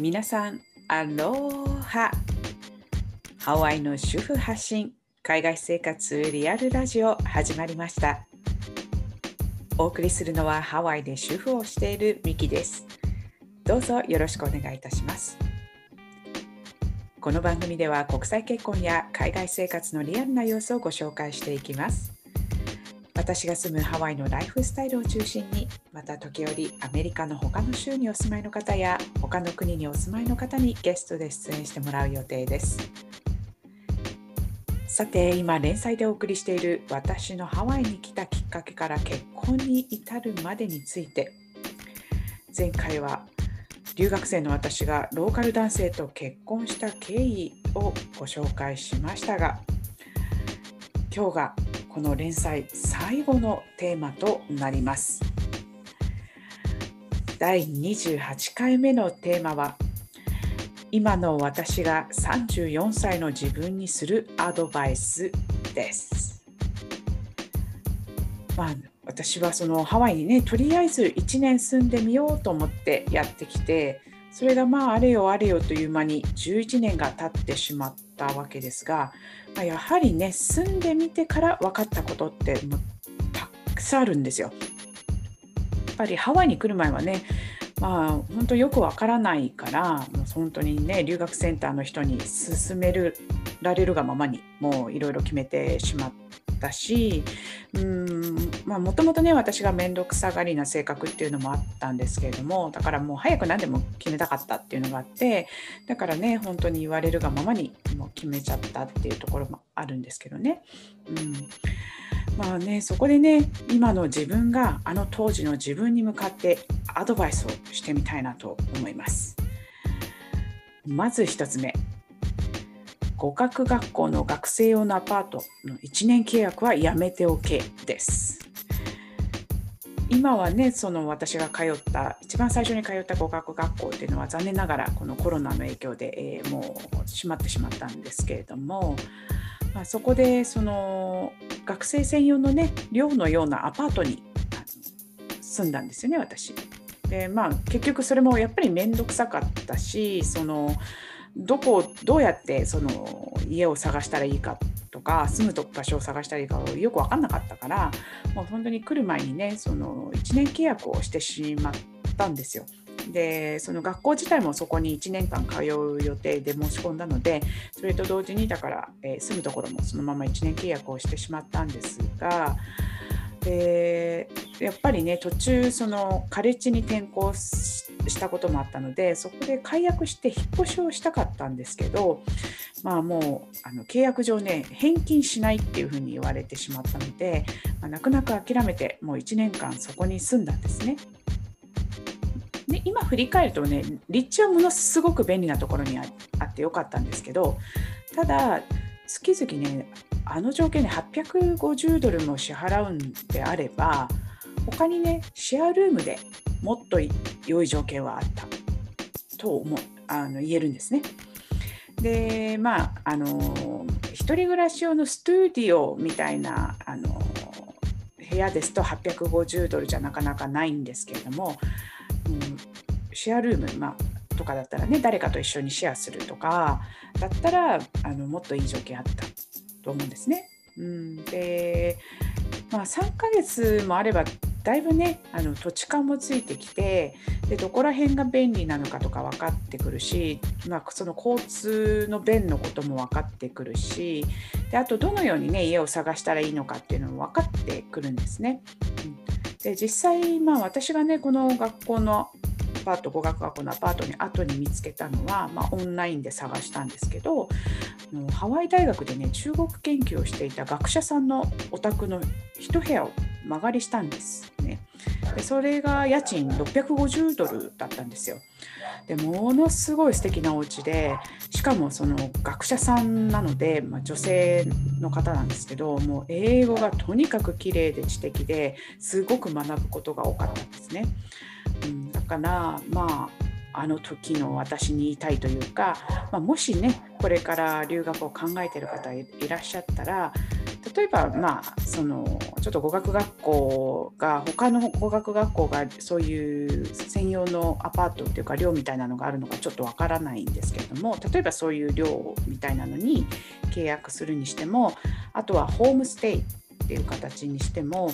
皆さん、アローハ。ハワイの主婦発信海外生活リアルラジオ始まりました。お送りするのはハワイで主婦をしているミキです。どうぞよろしくお願いいたします。この番組では国際結婚や海外生活のリアルな様子をご紹介していきます。私が住むハワイのライフスタイルを中心にまた時折アメリカの他の州にお住まいの方や他の国にお住まいの方にゲストで出演してもらう予定です。さて今連載でお送りしている私のハワイに来たきっかけから結婚に至るまでについて。前回は留学生の私がローカル男性と結婚した経緯をご紹介しましたが今日がこの連載最後のテーマとなります。第28回目のテーマは今の私が34歳の自分にするアドバイスです。まあ私はそのハワイにねとりあえず1年住んでみようと思ってやってきてそれがまああれよあれよという間に11年が経ってしまったわけですが、まあ、やはりね住んでみてから分かったことってもうたくさんあるんですよ。やっぱりハワイに来る前はねまあ本当よくわからないからもう本当にね留学センターの人に勧められるがままにもういろいろ決めてしまってたしもともとね私が面倒くさがりな性格っていうのもあったんですけれどもだからもう早く何でも決めたかったっていうのがあってだからね本当に言われるがままにもう決めちゃったっていうところもあるんですけどね。うんまあね、そこでね今の自分があの当時の自分に向かってアドバイスをしてみたいなと思います。まず1つ目語学学校の学生用のアパートの1年契約はやめておけです。今はねその私が通った一番最初に通った語学学校っていうのは残念ながらこのコロナの影響で、えー、もう閉まってしまったんですけれども、まあ、そこでその学生専用のね寮のようなアパートに住んだんですよね私。でまあ結局それもやっぱり面倒くさかったしそのどこどうやってその家を探したらいいかとか住む場所を探したらいいかよく分かんなかったからもう本当に来る前にねその1年契約をしてしまったんですよ。でその学校自体もそこに1年間通う予定で申し込んだのでそれと同時にだから、えー、住むところもそのまま1年契約をしてしまったんですがでやっぱりね途中そのカレッジに転校したこともあったのでそこで解約して引っ越しをしたかったんですけどまあもうあの契約上ね返金しないっていうふうに言われてしまったので、まあ、泣く泣く諦めてもう1年間そこに住んだんですね。で今振り返るとね立地はものすごく便利なところにあってよかったんですけどただ月々ねあの条件で850ドルも支払うんであれば他にねシェアルームでもっと良い条件はあったと思あの言えるんですね。でまああの一人暮らし用のスタディオみたいなあの部屋ですと850ドルじゃなかなかないんですけれども、うん、シェアルーム、まあ、とかだったらね誰かと一緒にシェアするとかだったらあのもっといい条件あったと思うんですね。うん、で、まあ、3ヶ月もあればだいぶねあの土地勘もついてきてでどこら辺が便利なのかとか分かってくるし、まあ、その交通の便のことも分かってくるしであとどのようにね家を探したらいいのかっていうのも分かってくるんですね。うん、で実際、まあ、私がねこの学校のアパート語学学校のアパートに後に見つけたのは、まあ、オンラインで探したんですけどハワイ大学でね中国研究をしていた学者さんのお宅の一部屋を間借りしたんですね。でそれが家賃650ドルだったんですよ。でものすごい素敵なお家でしかもその学者さんなので、まあ、女性の方なんですけどもう英語がとにかく綺麗で知的ですごく学ぶことが多かったんですね。うん、だからまああの時の私に言いたいというか、まあ、もしねこれから留学を考えてる方いらっしゃったら例えば、まあ、そのちょっと語学学校が他の語学学校がそういう専用のアパートっていうか寮みたいなのがあるのかちょっとわからないんですけれども例えばそういう寮みたいなのに契約するにしてもあとはホームステイっていう形にしても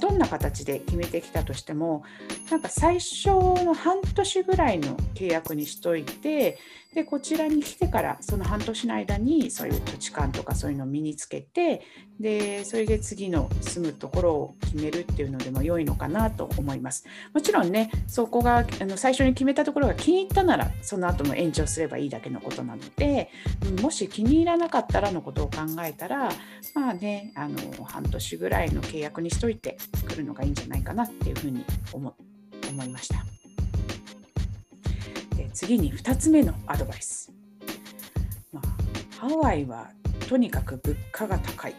どんな形で決めてきたとしてもなんか最初の半年ぐらいの契約にしといてでこちらに来てからその半年の間にそういう土地勘とかそういうのを身につけてでそれで次の住むところを決めるっていうのでも良いのかなと思います。もちろんねそこがあの最初に決めたところが気に入ったならその後も延長すればいいだけのことなのでもし気に入らなかったらのことを考えたらまあねあの半年年ぐらいの契約にしといてくるのがいいんじゃないかなっていうふうに思思いました。で。次に2つ目のアドバイス、まあ、ハワイはとにかく物価が高い。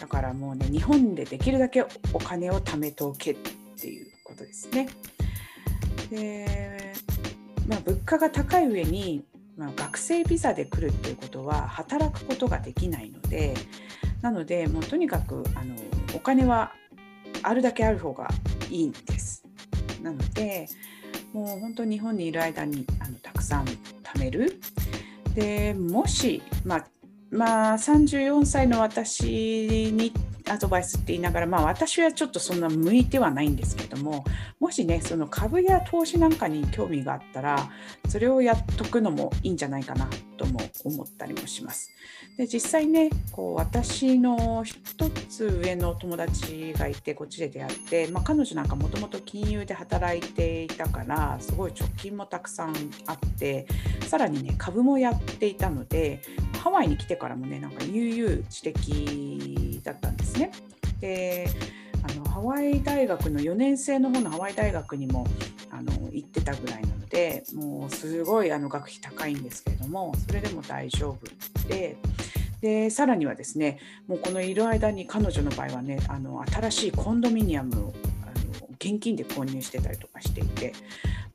だからもうね日本でできるだけお金を貯めておけっていうことですね。で、まあ、物価が高い上に、まあ、学生ビザで来るっていうことは働くことができないのでなのでもうとにかくあのお金はあるだけある方がいいんですなのでもう本当日本にいる間にあのたくさん貯める。でもし、まあ、まあ、34歳の私にアドバイスって言いながら、まあ、私はちょっとそんな向いてはないんですけどももしねその株や投資なんかに興味があったらそれをやっとくのもいいんじゃないかなとも思ったりもします。で実際ねこう私の一つ上の友達がいてこっちで出会って、まあ、彼女なんかもともと金融で働いていたからすごい貯金もたくさんあってさらにね株もやっていたのでハワイに来てからもねなんか悠々自適だったんですね。であのハワイ大学の4年生の方のハワイ大学にもあの行ってたぐらいなのでもうすごいあの学費高いんですけれどもそれでも大丈夫で。でさらにはですねもうこのいる間に彼女の場合はねあの新しいコンドミニアムを現金で購入してたりとかしていて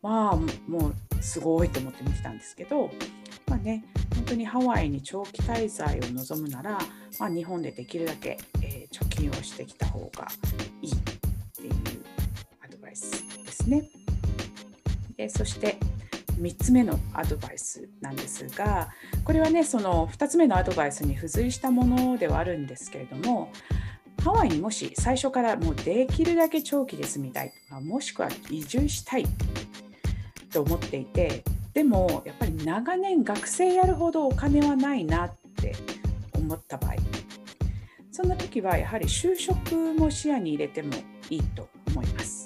まあもうすごいと思って見てたんですけどまあね本当にハワイに長期滞在を望むなら、まあ、日本でできるだけ、えー、貯金をしてきた方がいいっていうアドバイスですね。でそして3つ目のアドバイスなんですがこれはねその2つ目のアドバイスに付随したものではあるんですけれどもハワイにもし最初からもうできるだけ長期で住みたいもしくは移住したいと思っていてでもやっぱり長年学生やるほどお金はないなって思った場合そんな時はやはり就職も視野に入れてもいいと思います。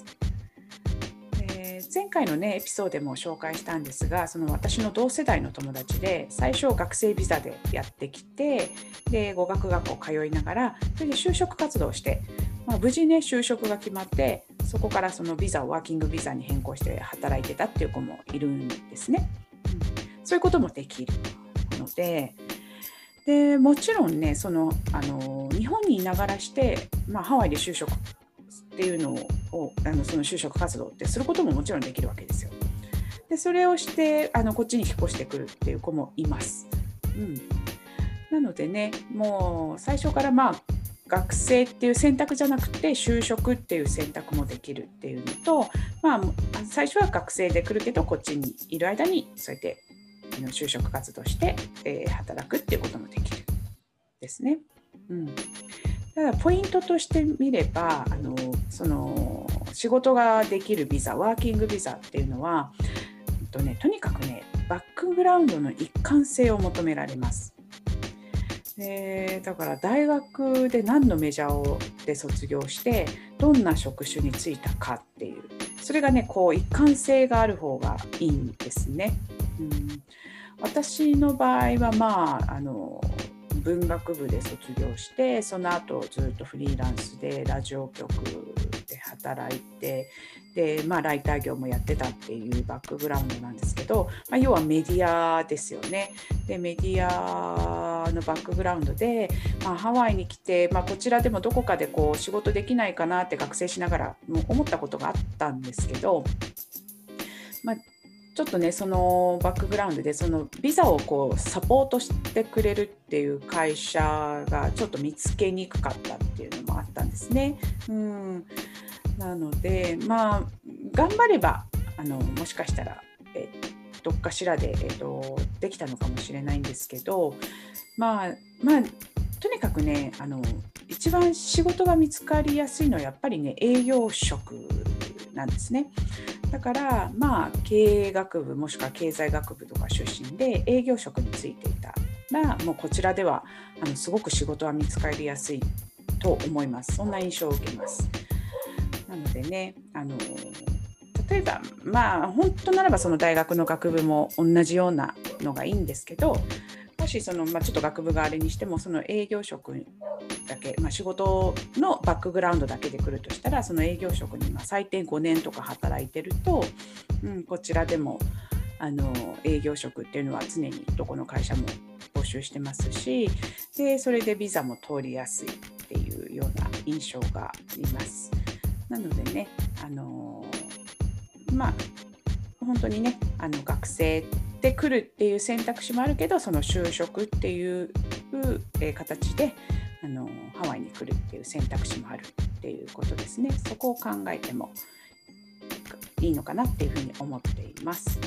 前回のねエピソードでも紹介したんですがその私の同世代の友達で最初学生ビザでやってきてで語学学校通いながらそれで就職活動をして、まあ、無事ね就職が決まってそこからそのビザをワーキングビザに変更して働いてたっていう子もいるんですね。うん、そういうこともできるのででもちろんねそのあの日本にいながらして、まあ、ハワイで就職っていうのをあのその就職活動ってすることももちろんできるわけですよ。でそれをしてあのこっちに引っ越してくるっていう子もいます。うん、なのでねもう最初からまあ学生っていう選択じゃなくて就職っていう選択もできるっていうのと、まあ、最初は学生で来るけどこっちにいる間にそうやって就職活動して、え、働くっていうこともできるですね。うん、ただポイントとして見ればあのその仕事ができるビザワーキングビザっていうのは、えっとね、とにかくねバックグラウンドの一貫性を求められます。でだから大学で何のメジャーをで卒業してどんな職種に就いたかっていうそれがねこう一貫性がある方がいいんですね。うん、私の場合はまああの文学部で卒業してその後ずっとフリーランスでラジオ局で働いてで、まあ、ライター業もやってたっていうバックグラウンドなんですけど、まあ、要はメディアですよね。でメディアのバックグラウンドで、まあ、ハワイに来て、まあ、こちらでもどこかでこう仕事できないかなって学生しながら思ったことがあったんですけど、まあ、ちょっとねそのバックグラウンドでそのビザをこうサポートしてくれるっていう会社がちょっと見つけにくかったっていうのもあったんですね。うんなのでまあ頑張ればあのもしかしたら、えどっかしらで、えーと、できたのかもしれないんですけどまあまあとにかくねあの一番仕事が見つかりやすいのはやっぱりね営業職なんですね。だからまあ経営学部もしくは経済学部とか出身で営業職についていたらもうこちらではあのすごく仕事は見つかりやすいと思いますそんな印象を受けますなのでねあの例えばまあ本当ならばその大学の学部も同じようなのがいいんですけどもしその、まあ、ちょっと学部があれにしてもその営業職だけ、まあ、仕事のバックグラウンドだけで来るとしたらその営業職にま最低5年とか働いてると、うん、こちらでもあの営業職っていうのは常にどこの会社も募集してますしでそれでビザも通りやすいっていうような印象があります。なのでねあのまあ本当にねあの学生で来るっていう選択肢もあるけどその就職っていう、え形であのハワイに来るっていう選択肢もあるっていうことですねそこを考えてもいいのかなっていうふうに思っています。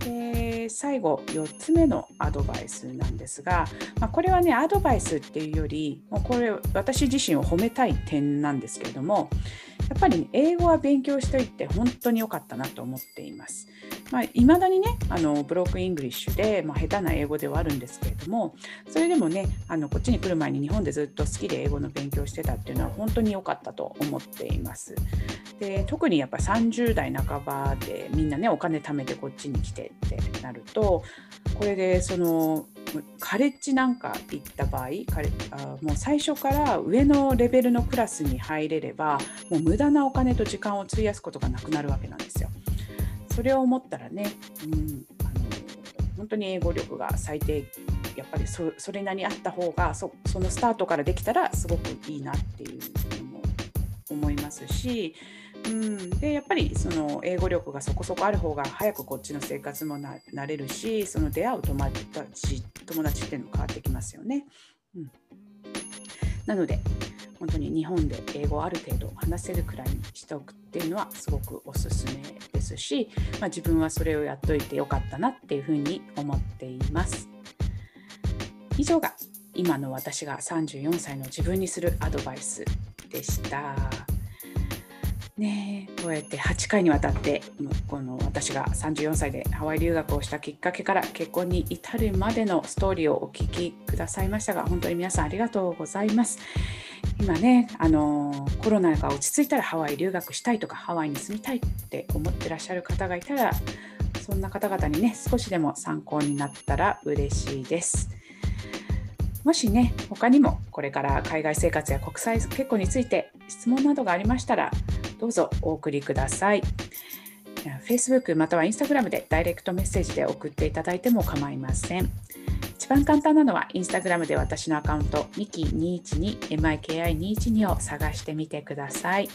で最後4つ目のアドバイスなんですが、まあ、これはねアドバイスっていうよりもうこれ私自身を褒めたい点なんですけれどもやっぱり、ね、英語は勉強しといて本当に良かったなと思っています。まあ、未だにねあのブロークンイングリッシュで、まあ、下手な英語ではあるんですけれどもそれでもねあのこっちに来る前に日本でずっと好きで英語の勉強してたっていうのは本当に良かったと思っています。で特にやっぱ30代半ばでみんなねお金貯めてこっちに来てってなるとこれでそのカレッジなんか行った場合もう最初から上のレベルのクラスに入れればもう無駄なお金と時間を費やすことがなくなるわけなんですよ。それを思ったらね、うん、あの本当に英語力が最低やっぱりそれなりにあった方がそそのスタートからできたらすごくいいなっていうのも思いますしうん、でやっぱりその英語力がそこそこある方が早くこっちの生活もななれるしその出会う友達友達っていうのも変わってきますよね。うん、なので本当に日本で英語をある程度話せるくらいにしておくっていうのはすごくおすすめですし、まあ、自分はそれをやっといてよかったなっていうふうに思っています。以上が今の私が34歳の自分にするアドバイスでした。ねこうやって8回にわたってこの私が34歳でハワイ留学をしたきっかけから結婚に至るまでのストーリーをお聞きくださいましたが本当に皆さんありがとうございます。今ねあのコロナが落ち着いたらハワイ留学したいとかハワイに住みたいって思ってらっしゃる方がいたらそんな方々にね少しでも参考になったら嬉しいです。もしね他にもこれから海外生活や国際結婚について質問などがありましたらどうぞお送りください。Facebook または Instagram でダイレクトメッセージで送っていただいても構いません。一番簡単なのは Instagram で私のアカウント miki212miki212 を探してみてください。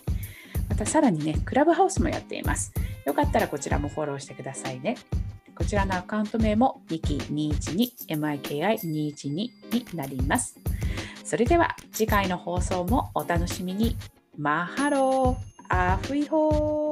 またさらにね、クラブハウスもやっています。よかったらこちらもフォローしてくださいね。こちらのアカウント名も miki212miki212 になります。それでは次回の放送もお楽しみに。マハロー Ahuijo.